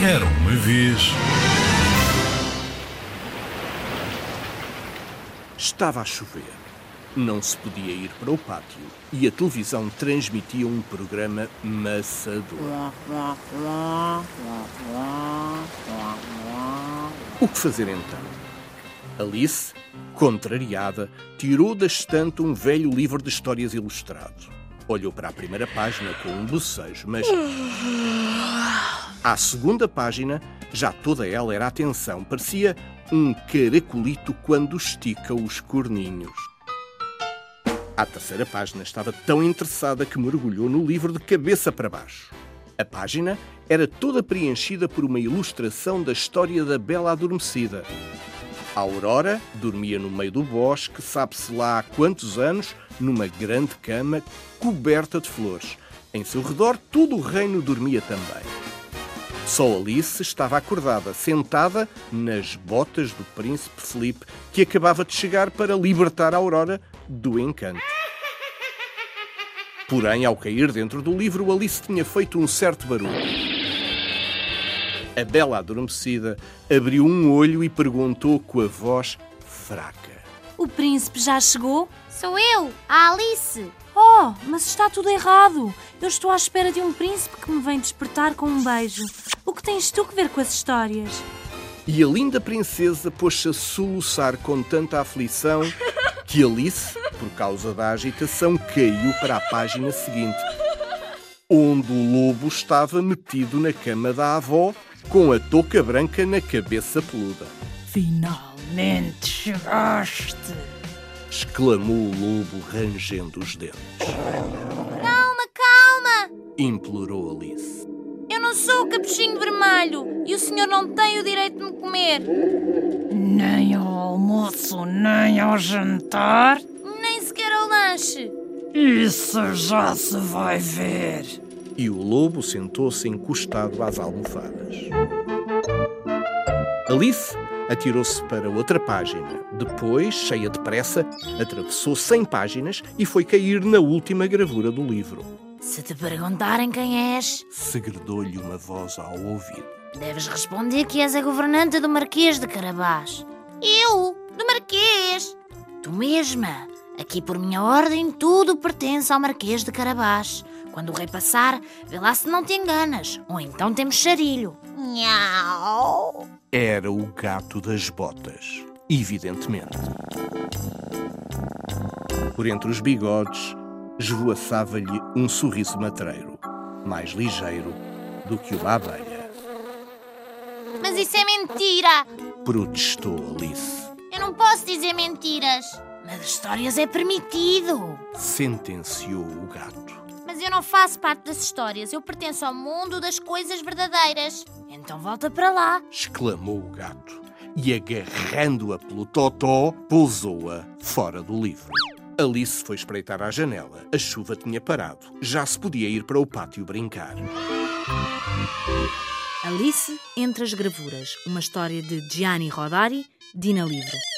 Era uma vez. Estava a chover. Não se podia ir para o pátio e a televisão transmitia um programa maçador. O que fazer então? Alice, contrariada, tirou da estante um velho livro de histórias ilustrado. Olhou para a primeira página com um bocejo, mas. À segunda página, já toda ela era atenção. Parecia um caracolito quando estica os corninhos. À terceira página estava tão interessada que mergulhou no livro de cabeça para baixo. A página era toda preenchida por uma ilustração da história da Bela Adormecida. A Aurora dormia no meio do bosque, sabe-se lá há quantos anos, numa grande cama coberta de flores. Em seu redor, todo o reino dormia também. Só Alice estava acordada, sentada nas botas do príncipe Felipe, que acabava de chegar para libertar a Aurora do encanto. Porém, ao cair dentro do livro, Alice tinha feito um certo barulho. A bela adormecida abriu um olho e perguntou com a voz fraca: O príncipe já chegou? Sou eu, a Alice. Oh, mas está tudo errado. Eu estou à espera de um príncipe que me vem despertar com um beijo. O que tens tu que ver com as histórias? E a linda princesa pôs-se a soluçar com tanta aflição que Alice, por causa da agitação, caiu para a página seguinte, onde o lobo estava metido na cama da avó com a touca branca na cabeça peluda. Finalmente chegaste! Exclamou o lobo rangendo os dentes. Calma, calma! implorou Alice. Eu não sou o capuchinho vermelho e o senhor não tem o direito de me comer. Nem ao almoço, nem ao jantar? Nem sequer ao lanche. Isso já se vai ver. E o lobo sentou-se encostado às almofadas. Alice atirou-se para outra página. Depois, cheia de pressa, atravessou 100 páginas e foi cair na última gravura do livro. Se te perguntarem quem és, Segredou-lhe uma voz ao ouvido. deves responder que és a governanta do Marquês de Carabás. Eu? Do Marquês? Tu mesma. Aqui por minha ordem tudo pertence ao Marquês de Carabás. Quando o rei passar, vê lá se não te enganas. Ou então temos charilho. Nhau. Era o gato das botas, evidentemente. Por entre os bigodes, esvoaçava-lhe um sorriso matreiro, mais ligeiro do que uma abelha. Mas isso é mentira. Protestou Alice. Eu não posso dizer mentiras. Mas histórias é permitido. Sentenciou o gato. Mas eu não faço parte das histórias. Eu pertenço ao mundo das coisas verdadeiras. Então volta para lá. Exclamou o gato e, agarrando-a pelo totó, pousou-a fora do livro. Alice foi espreitar à janela. A chuva tinha parado. Já se podia ir para o pátio brincar. Alice entre as gravuras. Uma história de Gianni Rodari, Dina Livro.